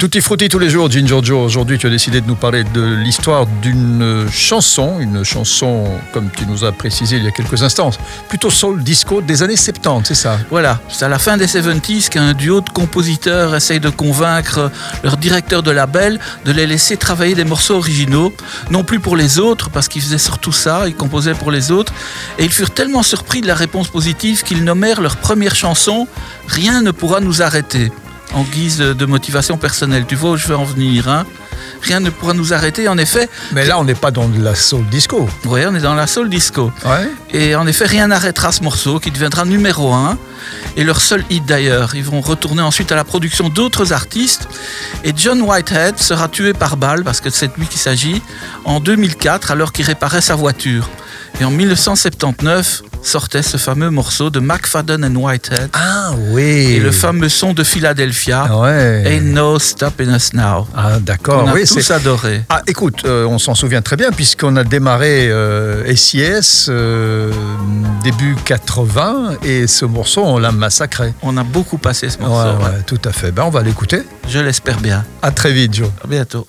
Tutti frutti tous les jours, Giorgio. Aujourd'hui, tu as décidé de nous parler de l'histoire d'une chanson, une chanson, comme tu nous as précisé il y a quelques instants, plutôt soul disco des années 70, c'est ça? Voilà, c'est à la fin des 70s qu'un duo de compositeurs essaye de convaincre leur directeur de label de les laisser travailler des morceaux originaux, non plus pour les autres, parce qu'ils faisaient surtout ça, ils composaient pour les autres, et ils furent tellement surpris de la réponse positive qu'ils nommèrent leur première chanson Rien ne pourra nous arrêter en guise de motivation personnelle. Tu vois où je veux en venir, hein Rien ne pourra nous arrêter, en effet. Mais là, on n'est pas dans la soul disco. Oui, on est dans la soul disco. Ouais. Et en effet, rien n'arrêtera ce morceau qui deviendra numéro un. Et leur seul hit d'ailleurs. Ils vont retourner ensuite à la production d'autres artistes. Et John Whitehead sera tué par balle, parce que c'est de lui qu'il s'agit, en 2004 alors qu'il réparait sa voiture. Et en 1979 sortait ce fameux morceau de McFadden and Whitehead. Ah oui. Et le fameux son de Philadelphia. Ouais. Ain't no stopping us now. Ah d'accord. On a oui, tous adoré. Ah écoute, euh, on s'en souvient très bien puisqu'on a démarré euh, SIS euh, début 80 et ce morceau on l'a massacré. On a beaucoup passé ce morceau. ouais. ouais, tout à fait. Ben on va l'écouter. Je l'espère bien. À très vite, Joe. À bientôt.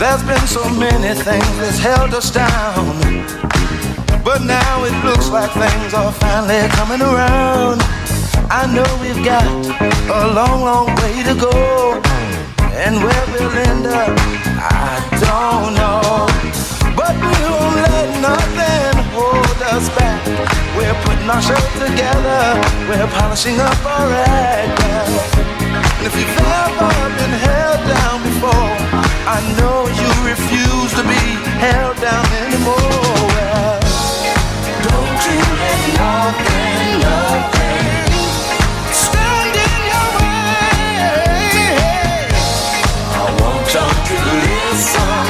There's been so many things that's held us down. But now it looks like things are finally coming around. I know we've got a long, long way to go. And where we'll end up, I don't know. But we won't let nothing hold us back. We're putting our show together. We're polishing up our act. To listen,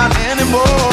out anymore.